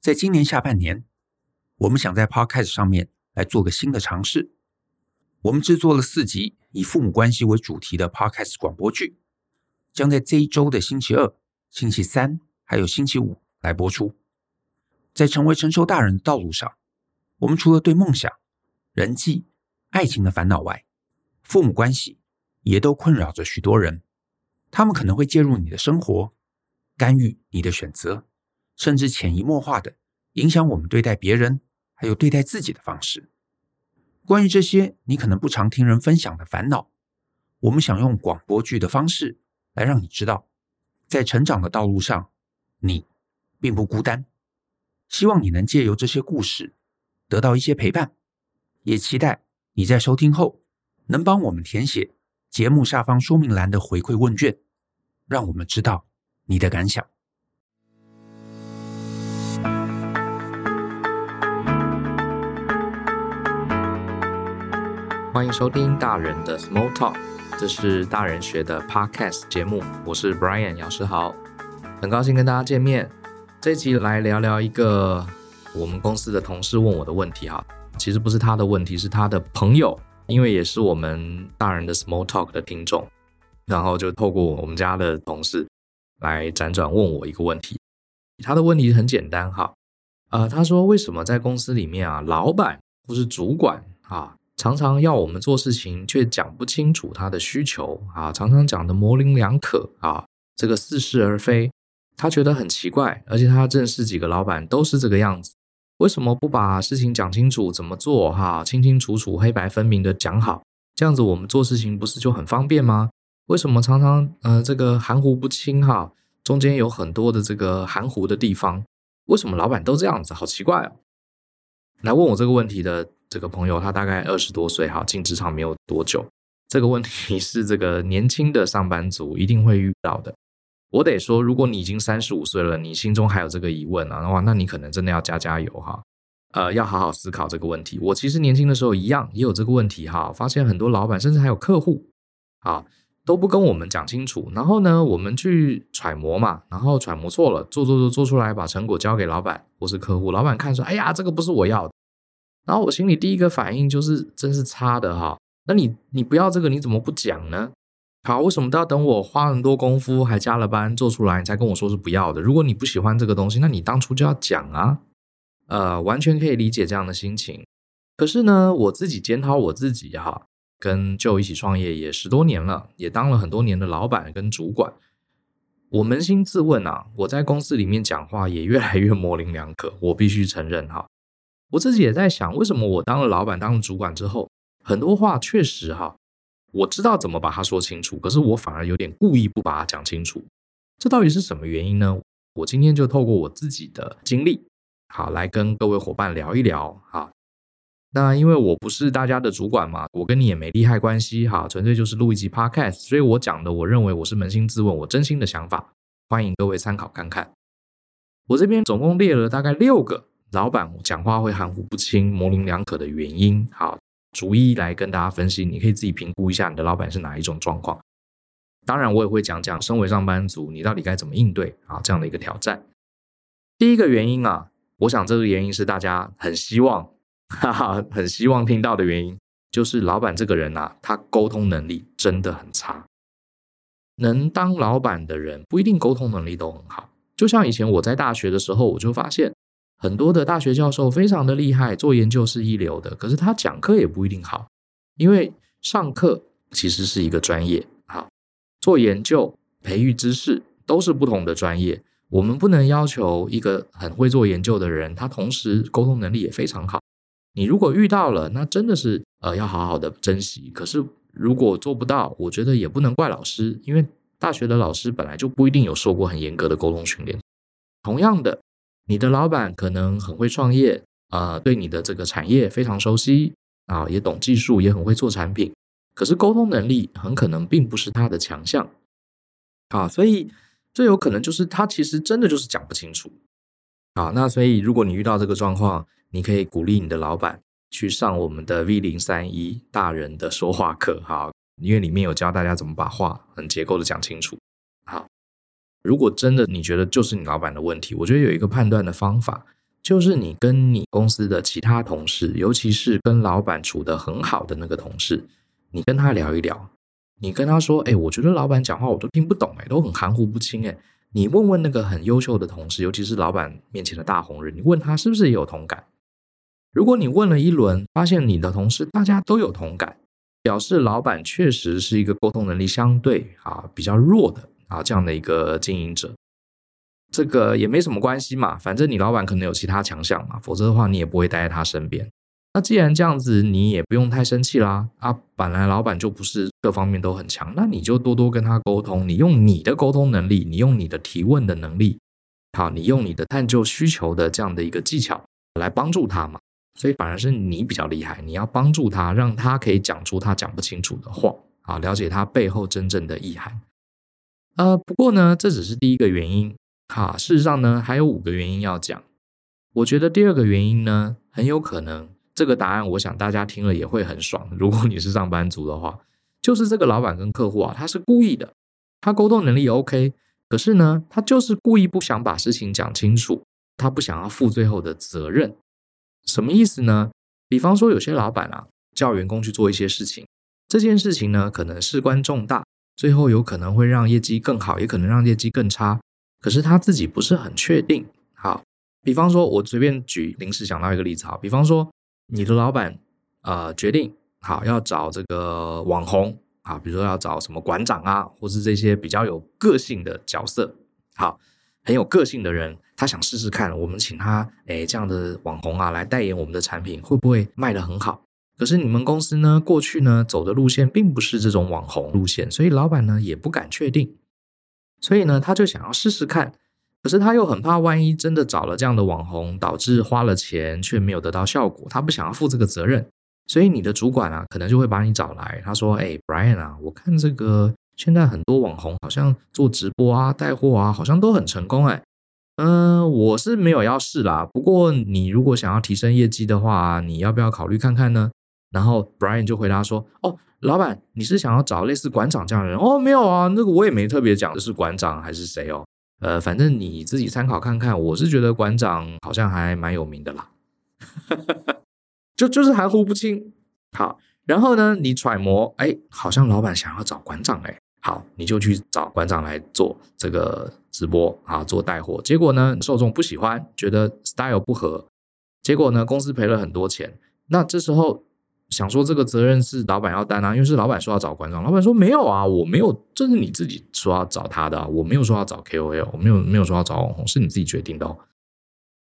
在今年下半年，我们想在 Podcast 上面来做个新的尝试。我们制作了四集以父母关系为主题的 Podcast 广播剧，将在这一周的星期二、星期三还有星期五来播出。在成为成熟大人的道路上，我们除了对梦想、人际、爱情的烦恼外，父母关系也都困扰着许多人。他们可能会介入你的生活，干预你的选择，甚至潜移默化的影响我们对待别人还有对待自己的方式。关于这些你可能不常听人分享的烦恼，我们想用广播剧的方式来让你知道，在成长的道路上，你并不孤单。希望你能借由这些故事得到一些陪伴，也期待你在收听后能帮我们填写节目下方说明栏的回馈问卷，让我们知道你的感想。欢迎收听大人的 Small Talk，这是大人学的 Podcast 节目，我是 Brian 姚世豪，很高兴跟大家见面。这一集来聊聊一个我们公司的同事问我的问题哈，其实不是他的问题，是他的朋友，因为也是我们大人的 Small Talk 的听众，然后就透过我们家的同事来辗转问我一个问题。他的问题很简单哈，呃，他说为什么在公司里面啊，老板或是主管啊，常常要我们做事情，却讲不清楚他的需求啊，常常讲的模棱两可啊，这个似是而非。他觉得很奇怪，而且他认识几个老板都是这个样子，为什么不把事情讲清楚怎么做？哈，清清楚楚、黑白分明的讲好，这样子我们做事情不是就很方便吗？为什么常常呃这个含糊不清？哈，中间有很多的这个含糊的地方，为什么老板都这样子？好奇怪哦！来问我这个问题的这个朋友，他大概二十多岁，哈，进职场没有多久，这个问题是这个年轻的上班族一定会遇到的。我得说，如果你已经三十五岁了，你心中还有这个疑问啊，的话，那你可能真的要加加油哈，呃，要好好思考这个问题。我其实年轻的时候一样也有这个问题哈，发现很多老板甚至还有客户啊都不跟我们讲清楚，然后呢，我们去揣摩嘛，然后揣摩错了，做做做做出来，把成果交给老板或是客户，老板看说，哎呀，这个不是我要的，然后我心里第一个反应就是真是差的哈，那你你不要这个，你怎么不讲呢？好，为什么都要等我花很多功夫，还加了班做出来，你才跟我说是不要的？如果你不喜欢这个东西，那你当初就要讲啊。呃，完全可以理解这样的心情。可是呢，我自己检讨我自己哈，跟舅一起创业也十多年了，也当了很多年的老板跟主管。我扪心自问啊，我在公司里面讲话也越来越模棱两可，我必须承认哈。我自己也在想，为什么我当了老板、当了主管之后，很多话确实哈。我知道怎么把它说清楚，可是我反而有点故意不把它讲清楚，这到底是什么原因呢？我今天就透过我自己的经历，好，来跟各位伙伴聊一聊啊。那因为我不是大家的主管嘛，我跟你也没利害关系哈，纯粹就是录一集 podcast，所以我讲的，我认为我是扪心自问，我真心的想法，欢迎各位参考看看。我这边总共列了大概六个老板讲话会含糊不清、模棱两可的原因，好。逐一来跟大家分析，你可以自己评估一下你的老板是哪一种状况。当然，我也会讲讲身为上班族，你到底该怎么应对啊这样的一个挑战。第一个原因啊，我想这个原因是大家很希望，哈哈，很希望听到的原因，就是老板这个人啊，他沟通能力真的很差。能当老板的人不一定沟通能力都很好。就像以前我在大学的时候，我就发现。很多的大学教授非常的厉害，做研究是一流的，可是他讲课也不一定好，因为上课其实是一个专业，好，做研究、培育知识都是不同的专业。我们不能要求一个很会做研究的人，他同时沟通能力也非常好。你如果遇到了，那真的是呃要好好的珍惜。可是如果做不到，我觉得也不能怪老师，因为大学的老师本来就不一定有受过很严格的沟通训练。同样的。你的老板可能很会创业，啊、对你的这个产业非常熟悉，啊，也懂技术，也很会做产品，可是沟通能力很可能并不是他的强项，啊，所以最有可能就是他其实真的就是讲不清楚，啊，那所以如果你遇到这个状况，你可以鼓励你的老板去上我们的 V 零三一大人的说话课，哈，因为里面有教大家怎么把话很结构的讲清楚，好。如果真的你觉得就是你老板的问题，我觉得有一个判断的方法，就是你跟你公司的其他同事，尤其是跟老板处得很好的那个同事，你跟他聊一聊，你跟他说：“哎，我觉得老板讲话我都听不懂，哎，都很含糊不清。”哎，你问问那个很优秀的同事，尤其是老板面前的大红人，你问他是不是也有同感？如果你问了一轮，发现你的同事大家都有同感，表示老板确实是一个沟通能力相对啊比较弱的啊这样的一个经营者。这个也没什么关系嘛，反正你老板可能有其他强项嘛，否则的话你也不会待在他身边。那既然这样子，你也不用太生气啦。啊，本来老板就不是各方面都很强，那你就多多跟他沟通，你用你的沟通能力，你用你的提问的能力，好，你用你的探究需求的这样的一个技巧来帮助他嘛。所以反而是你比较厉害，你要帮助他，让他可以讲出他讲不清楚的话，啊，了解他背后真正的意涵。呃，不过呢，这只是第一个原因。哈，事实上呢，还有五个原因要讲。我觉得第二个原因呢，很有可能这个答案，我想大家听了也会很爽。如果你是上班族的话，就是这个老板跟客户啊，他是故意的，他沟通能力 OK，可是呢，他就是故意不想把事情讲清楚，他不想要负最后的责任。什么意思呢？比方说，有些老板啊，叫员工去做一些事情，这件事情呢，可能事关重大，最后有可能会让业绩更好，也可能让业绩更差。可是他自己不是很确定。好，比方说，我随便举临时想到一个例子，啊，比方说，你的老板呃决定好要找这个网红啊，比如说要找什么馆长啊，或是这些比较有个性的角色，好，很有个性的人，他想试试看，我们请他诶这样的网红啊来代言我们的产品，会不会卖得很好？可是你们公司呢，过去呢走的路线并不是这种网红路线，所以老板呢也不敢确定。所以呢，他就想要试试看，可是他又很怕，万一真的找了这样的网红，导致花了钱却没有得到效果，他不想要负这个责任。所以你的主管啊，可能就会把你找来，他说：“哎，Brian 啊，我看这个现在很多网红好像做直播啊、带货啊，好像都很成功哎。嗯，我是没有要试啦，不过你如果想要提升业绩的话，你要不要考虑看看呢？”然后 Brian 就回答说：“哦。”老板，你是想要找类似馆长这样的人哦？没有啊，那个我也没特别讲的是馆长还是谁哦。呃，反正你自己参考看看。我是觉得馆长好像还蛮有名的啦，就就是含糊不清。好，然后呢，你揣摩，哎，好像老板想要找馆长，哎，好，你就去找馆长来做这个直播啊，做带货。结果呢，受众不喜欢，觉得 style 不合，结果呢，公司赔了很多钱。那这时候。想说这个责任是老板要担啊，因为是老板说要找馆长，老板说没有啊，我没有，这是你自己说要找他的啊，我没有说要找 KOL，我没有没有说要找网红，是你自己决定的哦。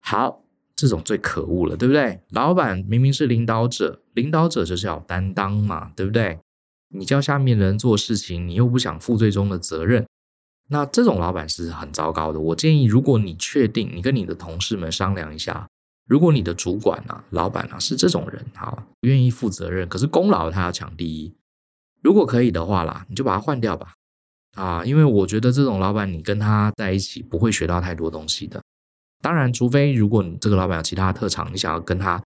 好，这种最可恶了，对不对？老板明明是领导者，领导者就是要担当嘛，对不对？你叫下面的人做事情，你又不想负最终的责任，那这种老板是很糟糕的。我建议，如果你确定，你跟你的同事们商量一下。如果你的主管啊、老板啊是这种人，好，愿意负责任，可是功劳他要抢第一。如果可以的话啦，你就把他换掉吧，啊，因为我觉得这种老板你跟他在一起不会学到太多东西的。当然，除非如果你这个老板有其他特长，你想要跟他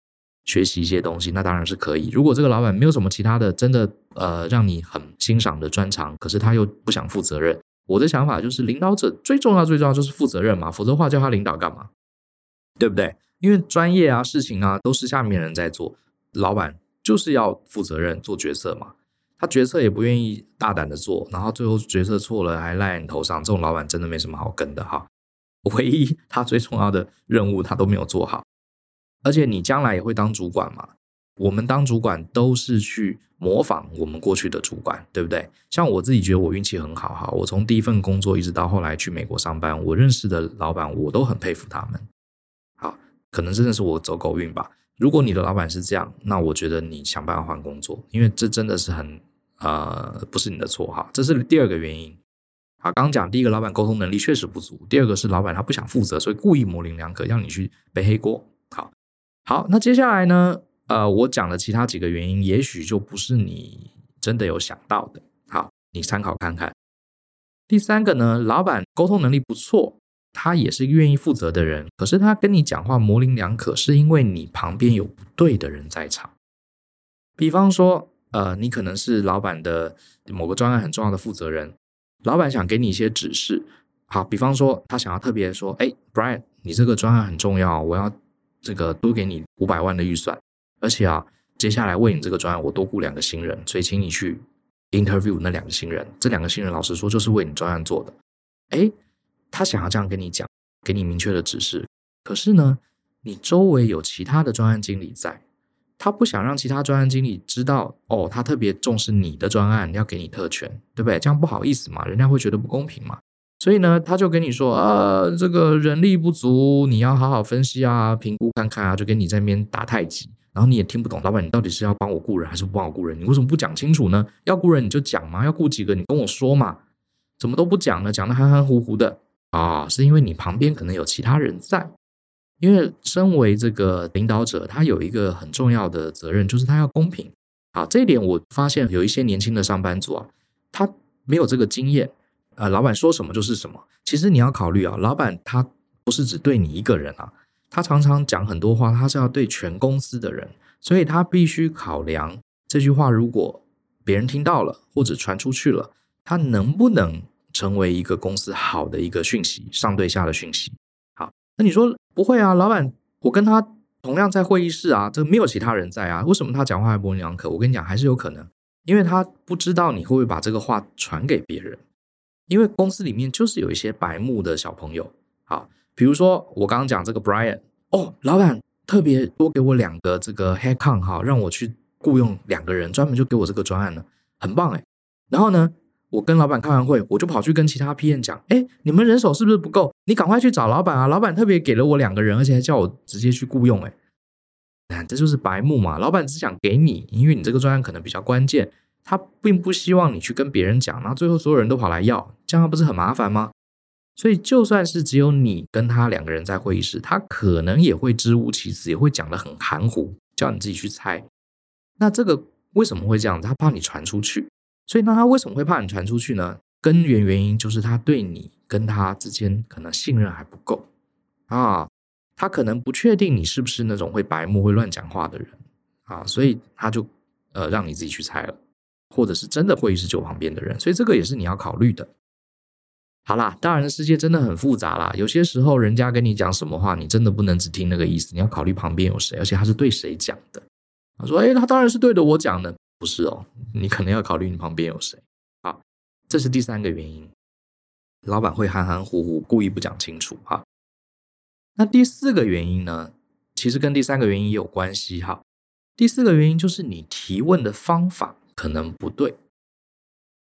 学习一些东西，那当然是可以。如果这个老板没有什么其他的，真的呃让你很欣赏的专长，可是他又不想负责任，我的想法就是领导者最重要最重要就是负责任嘛，否则话叫他领导干嘛？对不对？因为专业啊、事情啊都是下面人在做，老板就是要负责任做决策嘛。他决策也不愿意大胆的做，然后最后决策错了还赖你头上，这种老板真的没什么好跟的哈。唯一他最重要的任务他都没有做好，而且你将来也会当主管嘛。我们当主管都是去模仿我们过去的主管，对不对？像我自己觉得我运气很好哈，我从第一份工作一直到后来去美国上班，我认识的老板我都很佩服他们。好可能真的是我走狗运吧。如果你的老板是这样，那我觉得你想办法换工作，因为这真的是很呃不是你的错哈。这是第二个原因。好，刚刚讲第一个，老板沟通能力确实不足；第二个是老板他不想负责，所以故意模棱两可，让你去背黑锅。好，好，那接下来呢？呃，我讲的其他几个原因，也许就不是你真的有想到的。好，你参考看看。第三个呢，老板沟通能力不错。他也是愿意负责的人，可是他跟你讲话模棱两可，是因为你旁边有不对的人在场。比方说，呃，你可能是老板的某个专案很重要的负责人，老板想给你一些指示。好，比方说，他想要特别说，哎，Brian，你这个专案很重要，我要这个多给你五百万的预算，而且啊，接下来为你这个专案，我多雇两个新人，所以请你去 interview 那两个新人。这两个新人，老实说，就是为你专案做的。诶，他想要这样跟你讲，给你明确的指示。可是呢，你周围有其他的专案经理在，他不想让其他专案经理知道哦，他特别重视你的专案，要给你特权，对不对？这样不好意思嘛，人家会觉得不公平嘛。所以呢，他就跟你说啊，这个人力不足，你要好好分析啊，评估看看啊，就跟你在那边打太极，然后你也听不懂，老板，你到底是要帮我雇人还是不帮我雇人？你为什么不讲清楚呢？要雇人你就讲嘛，要雇几个你跟我说嘛，怎么都不讲呢？讲得含含糊糊的啊，是因为你旁边可能有其他人在，因为身为这个领导者，他有一个很重要的责任，就是他要公平。啊，这一点我发现有一些年轻的上班族啊，他没有这个经验。呃，老板说什么就是什么。其实你要考虑啊，老板他不是只对你一个人啊，他常常讲很多话，他是要对全公司的人，所以他必须考量这句话如果别人听到了或者传出去了，他能不能成为一个公司好的一个讯息，上对下的讯息。好，那你说不会啊，老板，我跟他同样在会议室啊，这没有其他人在啊，为什么他讲话还模棱两可？我跟你讲，还是有可能，因为他不知道你会不会把这个话传给别人。因为公司里面就是有一些白目的小朋友，好，比如说我刚刚讲这个 Brian，哦，老板特别多给我两个这个 headcount 哈，让我去雇佣两个人，专门就给我这个专案呢，很棒哎。然后呢，我跟老板开完会，我就跑去跟其他 PM 讲，哎，你们人手是不是不够？你赶快去找老板啊，老板特别给了我两个人，而且还叫我直接去雇佣，哎，看这就是白目嘛，老板只想给你，因为你这个专案可能比较关键。他并不希望你去跟别人讲，然后最后所有人都跑来要，这样不是很麻烦吗？所以就算是只有你跟他两个人在会议室，他可能也会支吾其词，也会讲得很含糊，叫你自己去猜。那这个为什么会这样？他怕你传出去。所以那他为什么会怕你传出去呢？根源原因就是他对你跟他之间可能信任还不够啊，他可能不确定你是不是那种会白目、会乱讲话的人啊，所以他就呃让你自己去猜了。或者是真的会议室就旁边的人，所以这个也是你要考虑的。好啦，大人的世界真的很复杂啦，有些时候人家跟你讲什么话，你真的不能只听那个意思，你要考虑旁边有谁，而且他是对谁讲的。他说：“诶，他当然是对着我讲的，不是哦，你可能要考虑你旁边有谁。”好，这是第三个原因，老板会含含糊糊，故意不讲清楚。哈，那第四个原因呢，其实跟第三个原因也有关系。哈，第四个原因就是你提问的方法。可能不对，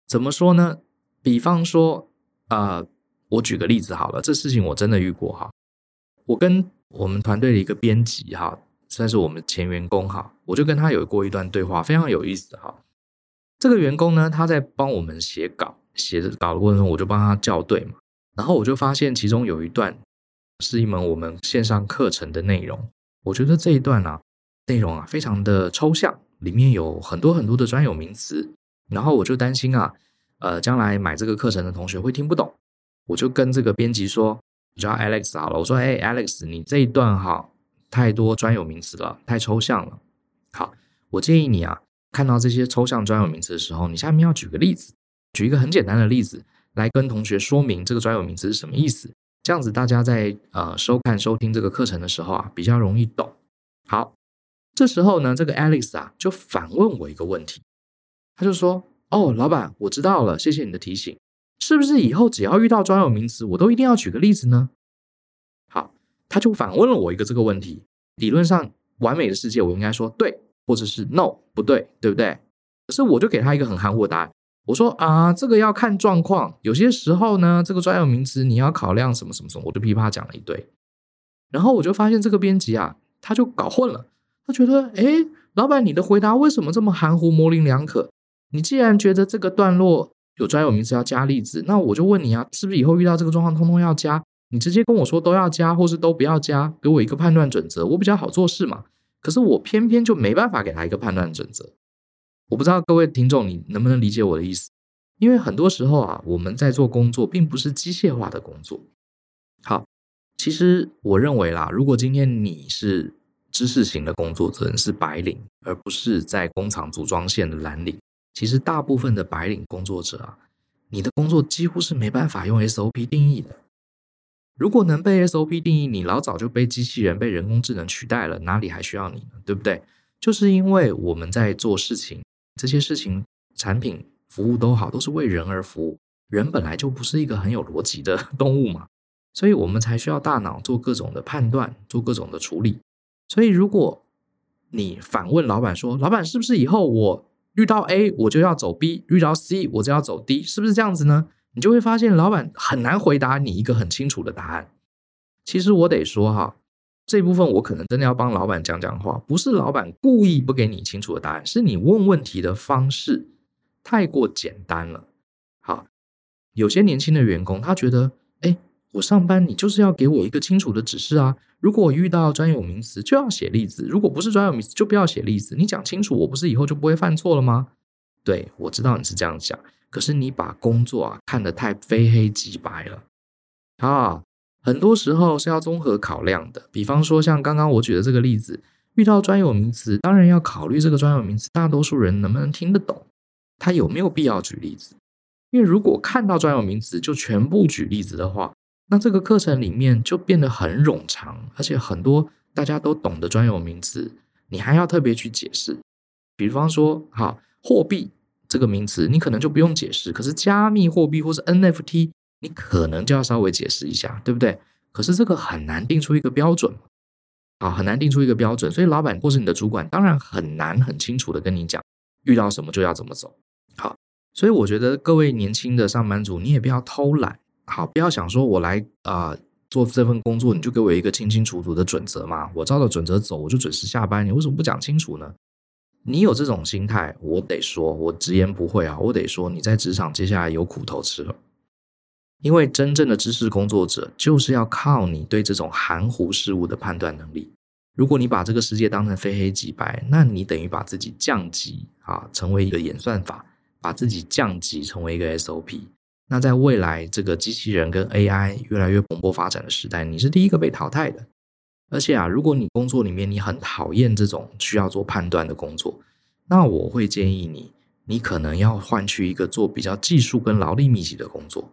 怎么说呢？比方说，啊、呃，我举个例子好了，这事情我真的遇过哈。我跟我们团队的一个编辑哈，算是我们前员工哈，我就跟他有过一段对话，非常有意思哈。这个员工呢，他在帮我们写稿，写稿的过程中，我就帮他校对嘛。然后我就发现其中有一段是一门我们线上课程的内容，我觉得这一段啊，内容啊，非常的抽象。里面有很多很多的专有名词，然后我就担心啊，呃，将来买这个课程的同学会听不懂，我就跟这个编辑说，你叫 Alex 好了，我说，哎，Alex，你这一段哈，太多专有名词了，太抽象了。好，我建议你啊，看到这些抽象专有名词的时候，你下面要举个例子，举一个很简单的例子来跟同学说明这个专有名词是什么意思，这样子大家在呃收看收听这个课程的时候啊，比较容易懂。好。这时候呢，这个 Alex 啊就反问我一个问题，他就说：“哦，老板，我知道了，谢谢你的提醒。是不是以后只要遇到专有名词，我都一定要举个例子呢？”好，他就反问了我一个这个问题。理论上，完美的世界我应该说对，或者是 no 不对，对不对？可是我就给他一个很含糊的答案，我说：“啊，这个要看状况，有些时候呢，这个专有名词你要考量什么什么什么。”我就噼啪讲了一堆，然后我就发现这个编辑啊，他就搞混了。他觉得，诶，老板，你的回答为什么这么含糊、模棱两可？你既然觉得这个段落有专有名词要加例子，那我就问你啊，是不是以后遇到这个状况，通通要加？你直接跟我说都要加，或是都不要加，给我一个判断准则，我比较好做事嘛。可是我偏偏就没办法给他一个判断准则。我不知道各位听众你能不能理解我的意思？因为很多时候啊，我们在做工作，并不是机械化的工作。好，其实我认为啦，如果今天你是知识型的工作者是白领，而不是在工厂组装线的蓝领。其实大部分的白领工作者啊，你的工作几乎是没办法用 SOP 定义的。如果能被 SOP 定义，你老早就被机器人、被人工智能取代了，哪里还需要你呢？对不对？就是因为我们在做事情，这些事情、产品、服务都好，都是为人而服务。人本来就不是一个很有逻辑的 动物嘛，所以我们才需要大脑做各种的判断，做各种的处理。所以，如果你反问老板说：“老板，是不是以后我遇到 A 我就要走 B，遇到 C 我就要走 D，是不是这样子呢？”你就会发现，老板很难回答你一个很清楚的答案。其实我得说哈，这部分我可能真的要帮老板讲讲话，不是老板故意不给你清楚的答案，是你问问题的方式太过简单了。好，有些年轻的员工他觉得，哎，我上班你就是要给我一个清楚的指示啊。如果遇到专有名词就要写例子，如果不是专有名词就不要写例子。你讲清楚，我不是以后就不会犯错了吗？对，我知道你是这样想。可是你把工作啊看得太非黑即白了啊，很多时候是要综合考量的。比方说像刚刚我举的这个例子，遇到专有名词，当然要考虑这个专有名词，大多数人能不能听得懂，他有没有必要举例子？因为如果看到专有名词就全部举例子的话，那这个课程里面就变得很冗长，而且很多大家都懂的专有名词，你还要特别去解释。比方说，哈，货币。这个名词你可能就不用解释，可是加密货币或是 NFT，你可能就要稍微解释一下，对不对？可是这个很难定出一个标准啊，很难定出一个标准，所以老板或是你的主管当然很难很清楚的跟你讲，遇到什么就要怎么走。好，所以我觉得各位年轻的上班族，你也不要偷懒，好，不要想说我来啊、做这份工作，你就给我一个清清楚楚的准则嘛，我照着准则走，我就准时下班，你为什么不讲清楚呢？你有这种心态，我得说，我直言不讳啊，我得说，你在职场接下来有苦头吃了。因为真正的知识工作者，就是要靠你对这种含糊事物的判断能力。如果你把这个世界当成非黑即白，那你等于把自己降级啊，成为一个演算法，把自己降级成为一个 SOP。那在未来这个机器人跟 AI 越来越蓬勃发展的时代，你是第一个被淘汰的。而且啊，如果你工作里面你很讨厌这种需要做判断的工作，那我会建议你，你可能要换去一个做比较技术跟劳力密集的工作。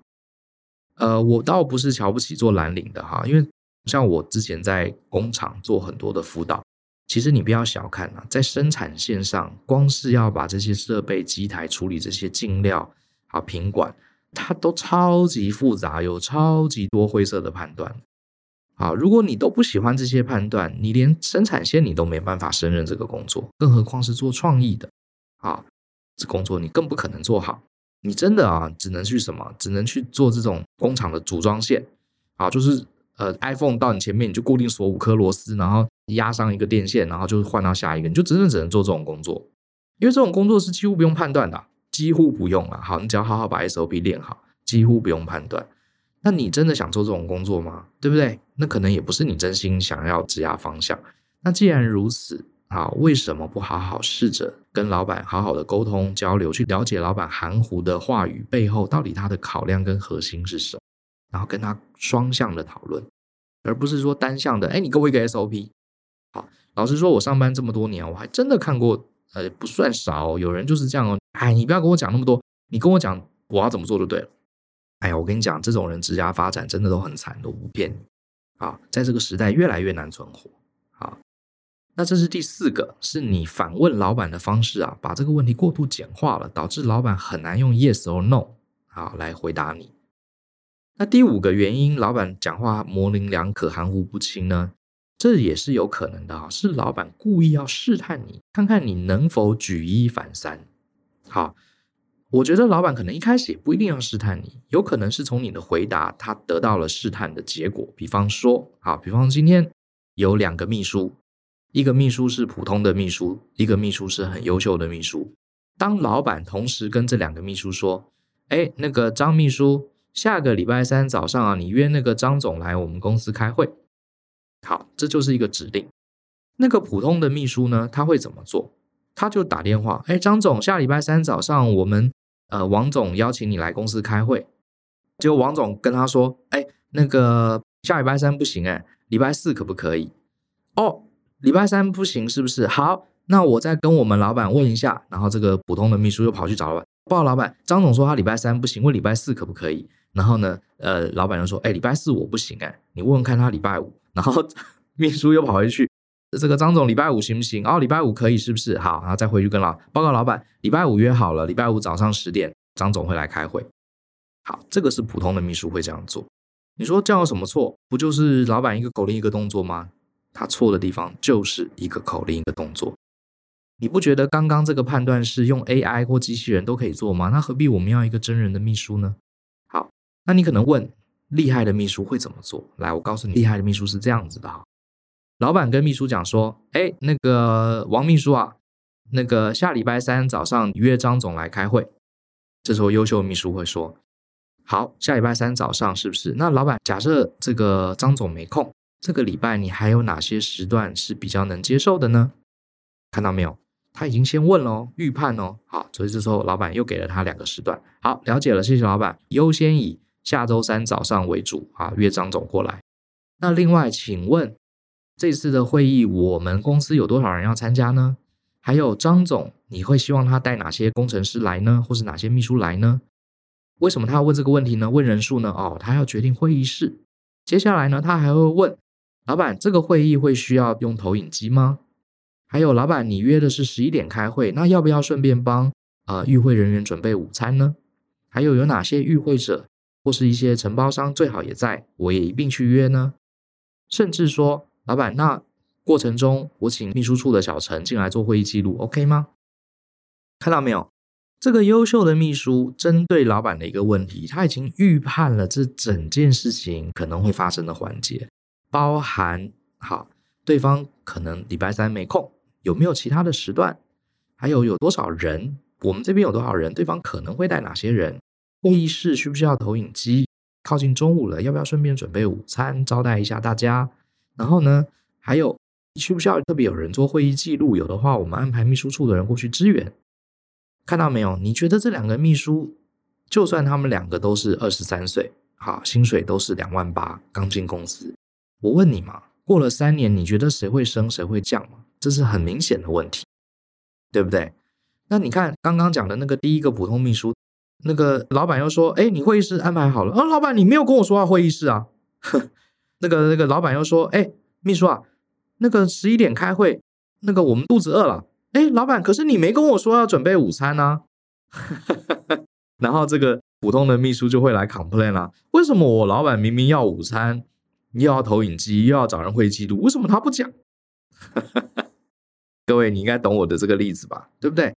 呃，我倒不是瞧不起做蓝领的哈，因为像我之前在工厂做很多的辅导，其实你不要小看啊，在生产线上，光是要把这些设备、机台处理这些进料、好品管，它都超级复杂，有超级多灰色的判断。啊，如果你都不喜欢这些判断，你连生产线你都没办法胜任这个工作，更何况是做创意的啊，这工作你更不可能做好。你真的啊，只能去什么？只能去做这种工厂的组装线啊，就是呃，iPhone 到你前面你就固定锁五颗螺丝，然后压上一个电线，然后就换到下一个，你就真的只能做这种工作，因为这种工作是几乎不用判断的，几乎不用了。好，你只要好好把 SOP 练好，几乎不用判断。那你真的想做这种工作吗？对不对？那可能也不是你真心想要职涯方向。那既然如此，啊，为什么不好好试着跟老板好好的沟通交流，去了解老板含糊的话语背后到底他的考量跟核心是什么？然后跟他双向的讨论，而不是说单向的。哎，你给我一个 SOP。好，老实说，我上班这么多年，我还真的看过，呃，不算少，有人就是这样哦。哎，你不要跟我讲那么多，你跟我讲我要怎么做就对了。哎呀，我跟你讲，这种人职涯发展真的都很惨，都不骗你啊！在这个时代越来越难存活啊。那这是第四个，是你反问老板的方式啊，把这个问题过度简化了，导致老板很难用 yes or no 啊来回答你。那第五个原因，老板讲话模棱两可、含糊不清呢，这也是有可能的啊，是老板故意要试探你，看看你能否举一反三。好。我觉得老板可能一开始也不一定要试探你，有可能是从你的回答，他得到了试探的结果。比方说，好，比方今天有两个秘书，一个秘书是普通的秘书，一个秘书是很优秀的秘书。当老板同时跟这两个秘书说：“哎，那个张秘书，下个礼拜三早上啊，你约那个张总来我们公司开会。”好，这就是一个指令。那个普通的秘书呢，他会怎么做？他就打电话：“哎，张总，下礼拜三早上我们。”呃，王总邀请你来公司开会，结果王总跟他说：“哎，那个下礼拜三不行，哎，礼拜四可不可以？”哦，礼拜三不行是不是？好，那我再跟我们老板问一下。然后这个普通的秘书又跑去找老板，报告老板，张总说他礼拜三不行，问礼拜四可不可以？然后呢，呃，老板就说，哎，礼拜四我不行，哎，你问问看他礼拜五。然后 秘书又跑回去，这个张总礼拜五行不行？哦，礼拜五可以，是不是？好，然后再回去跟老报告老板，礼拜五约好了，礼拜五早上十点，张总会来开会。好，这个是普通的秘书会这样做。你说这样有什么错？不就是老板一个口令一个动作吗？他错的地方就是一个口令一个动作。你不觉得刚刚这个判断是用 AI 或机器人都可以做吗？那何必我们要一个真人的秘书呢？好，那你可能问，厉害的秘书会怎么做？来，我告诉你，厉害的秘书是这样子的哈。老板跟秘书讲说，哎，那个王秘书啊，那个下礼拜三早上约张总来开会。这时候优秀秘书会说，好，下礼拜三早上是不是？那老板，假设这个张总没空，这个礼拜你还有哪些时段是比较能接受的呢？看到没有？他已经先问了，预判哦。好，所以这时候老板又给了他两个时段。好，了解了，谢谢老板。优先以下周三早上为主啊，约张总过来。那另外，请问这次的会议我们公司有多少人要参加呢？还有张总，你会希望他带哪些工程师来呢？或是哪些秘书来呢？为什么他要问这个问题呢？问人数呢？哦，他要决定会议室。接下来呢，他还会问老板，这个会议会需要用投影机吗？还有，老板，你约的是十一点开会，那要不要顺便帮呃与会人员准备午餐呢？还有，有哪些与会者或是一些承包商最好也在，我也一并去约呢？甚至说，老板，那过程中我请秘书处的小陈进来做会议记录，OK 吗？看到没有？这个优秀的秘书针对老板的一个问题，他已经预判了这整件事情可能会发生的环节，包含好对方可能礼拜三没空。有没有其他的时段？还有有多少人？我们这边有多少人？对方可能会带哪些人？会议室需不需要投影机？靠近中午了，要不要顺便准备午餐招待一下大家？然后呢，还有需不需要特别有人做会议记录？有的话，我们安排秘书处的人过去支援。看到没有？你觉得这两个秘书，就算他们两个都是二十三岁，好，薪水都是两万八，刚进公司，我问你嘛，过了三年，你觉得谁会升，谁会降吗？这是很明显的问题，对不对？那你看刚刚讲的那个第一个普通秘书，那个老板又说：“哎，你会议室安排好了。”哦，老板，你没有跟我说要会议室啊？那个那个老板又说：“哎，秘书啊，那个十一点开会，那个我们肚子饿了。哎，老板，可是你没跟我说要准备午餐呢？”然后这个普通的秘书就会来 complain 啦：“为什么我老板明明要午餐，又要投影机，又要找人会记录，为什么他不讲？” 各位，你应该懂我的这个例子吧？对不对？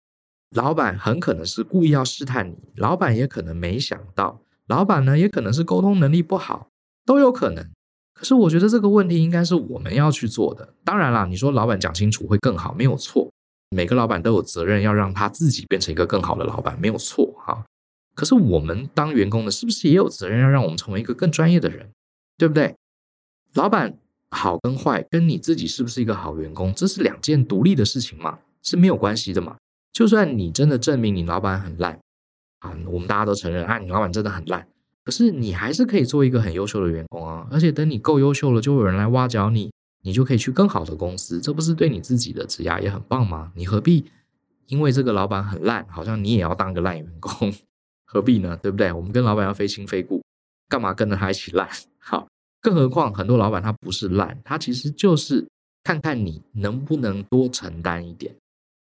老板很可能是故意要试探你，老板也可能没想到，老板呢也可能是沟通能力不好，都有可能。可是我觉得这个问题应该是我们要去做的。当然啦，你说老板讲清楚会更好，没有错。每个老板都有责任要让他自己变成一个更好的老板，没有错哈。可是我们当员工的，是不是也有责任要让我们成为一个更专业的人？对不对？老板。好跟坏跟你自己是不是一个好员工，这是两件独立的事情嘛，是没有关系的嘛。就算你真的证明你老板很烂啊，我们大家都承认啊，你老板真的很烂，可是你还是可以做一个很优秀的员工啊。而且等你够优秀了，就有人来挖角你，你就可以去更好的公司，这不是对你自己的职涯也很棒吗？你何必因为这个老板很烂，好像你也要当个烂员工？何必呢？对不对？我们跟老板要非亲非故，干嘛跟着他一起烂？好。更何况，很多老板他不是烂，他其实就是看看你能不能多承担一点。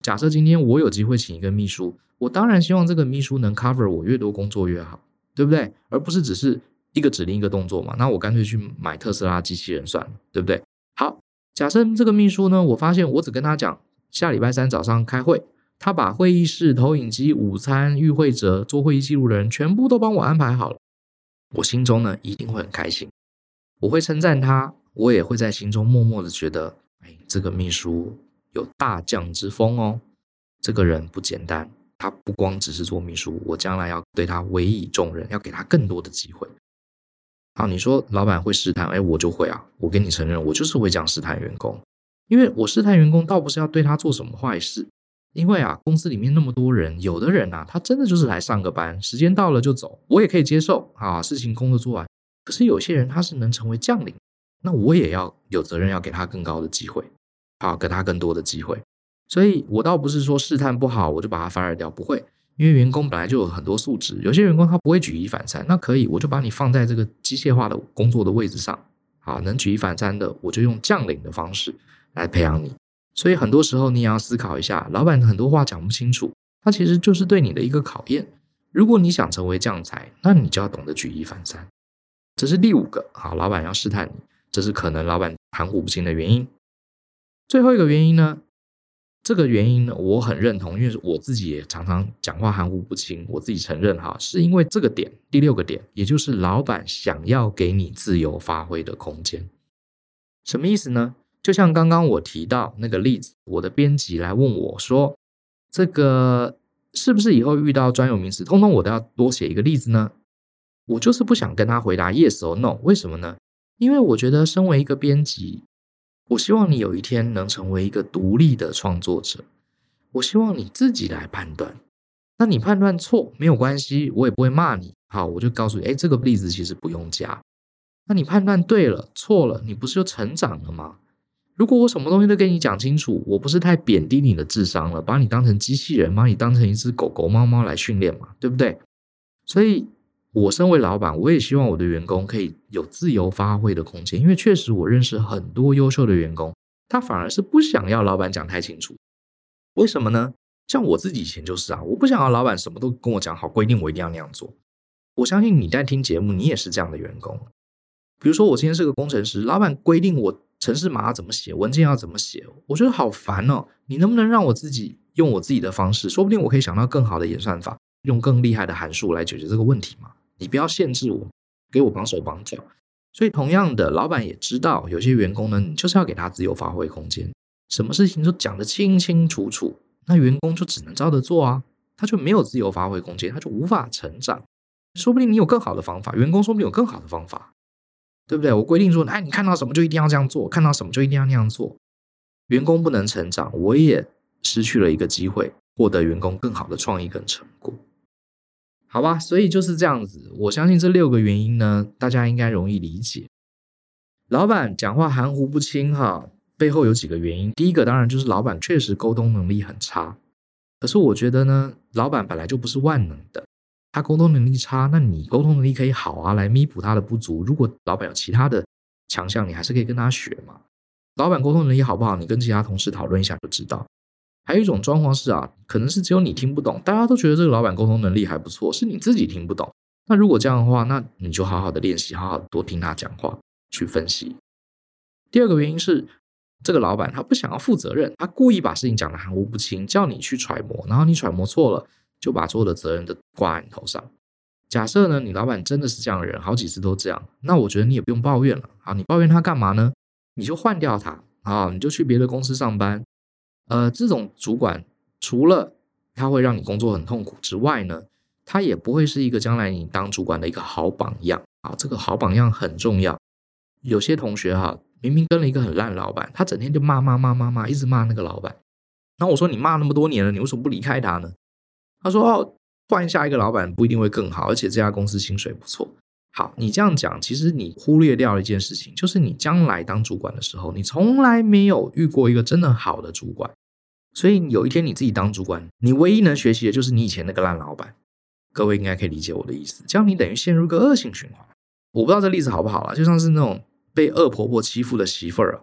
假设今天我有机会请一个秘书，我当然希望这个秘书能 cover 我越多工作越好，对不对？而不是只是一个指令一个动作嘛。那我干脆去买特斯拉机器人算了，对不对？好，假设这个秘书呢，我发现我只跟他讲下礼拜三早上开会，他把会议室、投影机、午餐、与会者、做会议记录的人全部都帮我安排好了，我心中呢一定会很开心。我会称赞他，我也会在心中默默的觉得，哎，这个秘书有大将之风哦，这个人不简单，他不光只是做秘书，我将来要对他委以重任，要给他更多的机会。好，你说老板会试探，哎，我就会啊，我跟你承认，我就是会这样试探员工，因为我试探员工倒不是要对他做什么坏事，因为啊，公司里面那么多人，有的人啊，他真的就是来上个班，时间到了就走，我也可以接受啊，事情工作做完。可是有些人他是能成为将领，那我也要有责任要给他更高的机会，好，给他更多的机会。所以我倒不是说试探不好，我就把他 fire 掉，不会。因为员工本来就有很多素质，有些员工他不会举一反三，那可以，我就把你放在这个机械化的工作的位置上，好，能举一反三的，我就用将领的方式来培养你。所以很多时候你也要思考一下，老板很多话讲不清楚，他其实就是对你的一个考验。如果你想成为将才，那你就要懂得举一反三。这是第五个，好，老板要试探你，这是可能老板含糊不清的原因。最后一个原因呢？这个原因呢，我很认同，因为我自己也常常讲话含糊不清。我自己承认哈，是因为这个点，第六个点，也就是老板想要给你自由发挥的空间。什么意思呢？就像刚刚我提到那个例子，我的编辑来问我说：“这个是不是以后遇到专有名词，通通我都要多写一个例子呢？”我就是不想跟他回答 yes or no，为什么呢？因为我觉得身为一个编辑。我希望你有一天能成为一个独立的创作者。我希望你自己来判断。那你判断错没有关系，我也不会骂你。好，我就告诉你，哎，这个例子其实不用加。那你判断对了，错了，你不是就成长了吗？如果我什么东西都跟你讲清楚，我不是太贬低你的智商了，把你当成机器人，把你当成一只狗狗、猫猫来训练嘛，对不对？所以。我身为老板，我也希望我的员工可以有自由发挥的空间，因为确实我认识很多优秀的员工，他反而是不想要老板讲太清楚。为什么呢？像我自己以前就是啊，我不想要老板什么都跟我讲好，规定我一定要那样做。我相信你在听节目，你也是这样的员工。比如说我今天是个工程师，老板规定我程式码怎么写，文件要怎么写，我觉得好烦哦。你能不能让我自己用我自己的方式，说不定我可以想到更好的演算法，用更厉害的函数来解决这个问题嘛？你不要限制我，给我绑手绑脚。所以，同样的，老板也知道有些员工呢，你就是要给他自由发挥空间，什么事情都讲得清清楚楚，那员工就只能照着做啊，他就没有自由发挥空间，他就无法成长。说不定你有更好的方法，员工说不定有更好的方法，对不对？我规定说，哎，你看到什么就一定要这样做，看到什么就一定要那样做，员工不能成长，我也失去了一个机会，获得员工更好的创意跟成果。好吧，所以就是这样子。我相信这六个原因呢，大家应该容易理解。老板讲话含糊不清，哈，背后有几个原因。第一个当然就是老板确实沟通能力很差。可是我觉得呢，老板本来就不是万能的，他沟通能力差，那你沟通能力可以好啊，来弥补他的不足。如果老板有其他的强项，你还是可以跟他学嘛。老板沟通能力好不好，你跟其他同事讨论一下就知道。还有一种状况是啊，可能是只有你听不懂，大家都觉得这个老板沟通能力还不错，是你自己听不懂。那如果这样的话，那你就好好的练习，好好多听他讲话，去分析。第二个原因是，这个老板他不想要负责任，他故意把事情讲得含糊不清，叫你去揣摩，然后你揣摩错了，就把所有的责任都挂在你头上。假设呢，你老板真的是这样的人，好几次都这样，那我觉得你也不用抱怨了。啊，你抱怨他干嘛呢？你就换掉他，啊，你就去别的公司上班。呃，这种主管除了他会让你工作很痛苦之外呢，他也不会是一个将来你当主管的一个好榜样啊。这个好榜样很重要。有些同学哈，明明跟了一个很烂老板，他整天就骂骂骂骂骂，一直骂那个老板。然后我说，你骂那么多年了，你为什么不离开他呢？他说哦，换下一个老板不一定会更好，而且这家公司薪水不错。好，你这样讲，其实你忽略掉了一件事情，就是你将来当主管的时候，你从来没有遇过一个真的好的主管，所以有一天你自己当主管，你唯一能学习的就是你以前那个烂老板。各位应该可以理解我的意思，这样你等于陷入个恶性循环。我不知道这例子好不好啦，就像是那种被恶婆婆欺负的媳妇儿啊，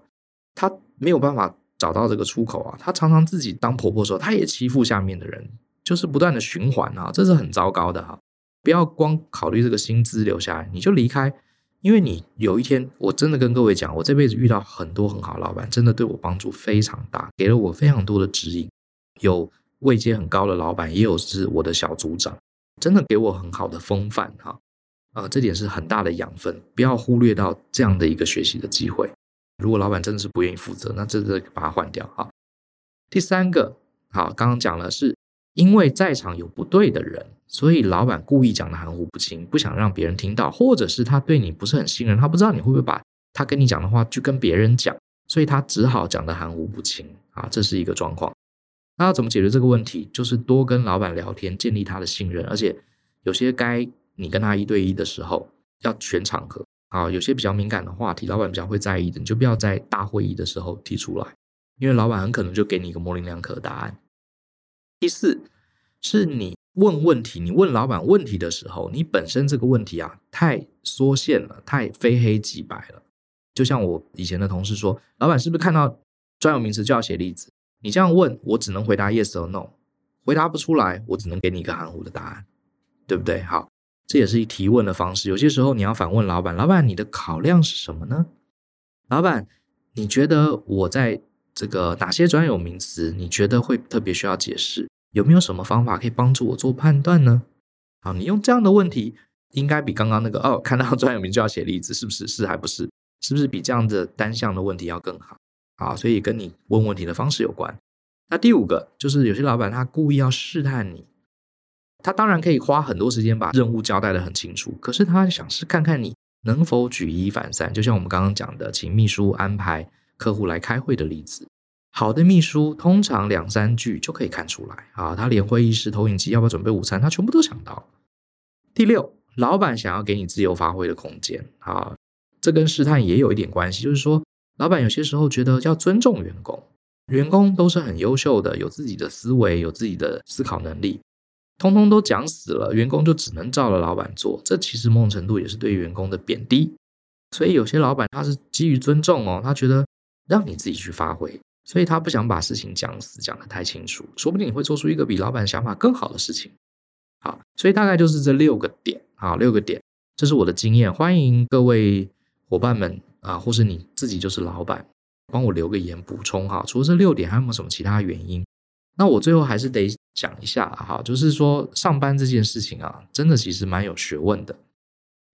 她没有办法找到这个出口啊，她常常自己当婆婆的时候，她也欺负下面的人，就是不断的循环啊，这是很糟糕的哈。不要光考虑这个薪资留下来，你就离开，因为你有一天，我真的跟各位讲，我这辈子遇到很多很好的老板，真的对我帮助非常大，给了我非常多的指引。有位阶很高的老板，也有是我的小组长，真的给我很好的风范哈。啊、这点是很大的养分，不要忽略到这样的一个学习的机会。如果老板真的是不愿意负责，那真的把他换掉哈。第三个，好，刚刚讲了是。因为在场有不对的人，所以老板故意讲的含糊不清，不想让别人听到，或者是他对你不是很信任，他不知道你会不会把他跟你讲的话去跟别人讲，所以他只好讲的含糊不清啊，这是一个状况。那要怎么解决这个问题？就是多跟老板聊天，建立他的信任，而且有些该你跟他一对一的时候，要全场合啊，有些比较敏感的话题，老板比较会在意的，你就不要在大会议的时候提出来，因为老板很可能就给你一个模棱两可的答案。第四，是你问问题，你问老板问题的时候，你本身这个问题啊太缩限了，太非黑即白了。就像我以前的同事说，老板是不是看到专有名词就要写例子？你这样问我，只能回答 yes or no，回答不出来，我只能给你一个含糊的答案，对不对？好，这也是一提问的方式。有些时候你要反问老板，老板你的考量是什么呢？老板，你觉得我在这个哪些专有名词，你觉得会特别需要解释？有没有什么方法可以帮助我做判断呢？好，你用这样的问题，应该比刚刚那个哦，看到 专有名就要写例子，是不是？是还不是？是不是比这样的单向的问题要更好？好，所以跟你问问题的方式有关。那第五个就是有些老板他故意要试探你，他当然可以花很多时间把任务交代得很清楚，可是他想是看看你能否举一反三。就像我们刚刚讲的，请秘书安排客户来开会的例子。好的秘书通常两三句就可以看出来啊，他连会议室投影机要不要准备午餐，他全部都想到。第六，老板想要给你自由发挥的空间啊，这跟试探也有一点关系，就是说，老板有些时候觉得要尊重员工，员工都是很优秀的，有自己的思维，有自己的思考能力，通通都讲死了，员工就只能照着老板做，这其实某种程度也是对员工的贬低。所以有些老板他是基于尊重哦，他觉得让你自己去发挥。所以他不想把事情讲死，讲得太清楚，说不定你会做出一个比老板想法更好的事情。好，所以大概就是这六个点，好，六个点，这是我的经验。欢迎各位伙伴们啊，或是你自己就是老板，帮我留个言补充哈。除了这六点，还有没有什么其他原因？那我最后还是得讲一下哈，就是说上班这件事情啊，真的其实蛮有学问的，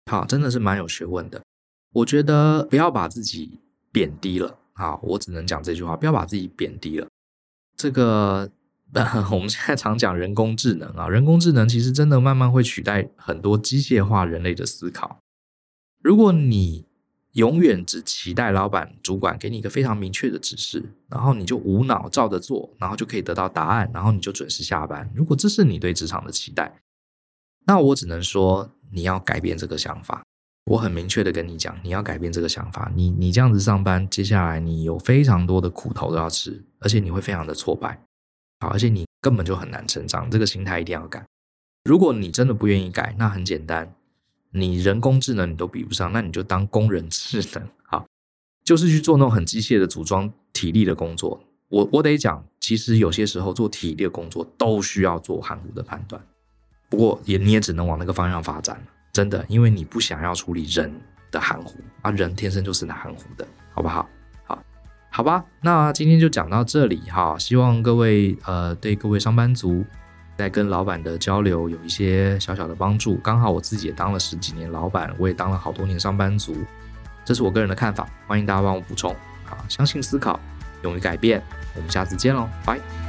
好，真的是蛮有学问的。我觉得不要把自己贬低了。好，我只能讲这句话，不要把自己贬低了。这个，我们现在常讲人工智能啊，人工智能其实真的慢慢会取代很多机械化人类的思考。如果你永远只期待老板、主管给你一个非常明确的指示，然后你就无脑照着做，然后就可以得到答案，然后你就准时下班。如果这是你对职场的期待，那我只能说你要改变这个想法。我很明确的跟你讲，你要改变这个想法。你你这样子上班，接下来你有非常多的苦头都要吃，而且你会非常的挫败，好，而且你根本就很难成长。这个心态一定要改。如果你真的不愿意改，那很简单，你人工智能你都比不上，那你就当工人智能，好，就是去做那种很机械的组装体力的工作。我我得讲，其实有些时候做体力的工作都需要做含糊的判断，不过也你也只能往那个方向发展。真的，因为你不想要处理人的含糊啊，人天生就是含糊的，好不好？好，好吧，那今天就讲到这里哈。希望各位呃，对各位上班族在跟老板的交流有一些小小的帮助。刚好我自己也当了十几年老板，我也当了好多年上班族，这是我个人的看法，欢迎大家帮我补充。好，相信思考，勇于改变，我们下次见喽，拜。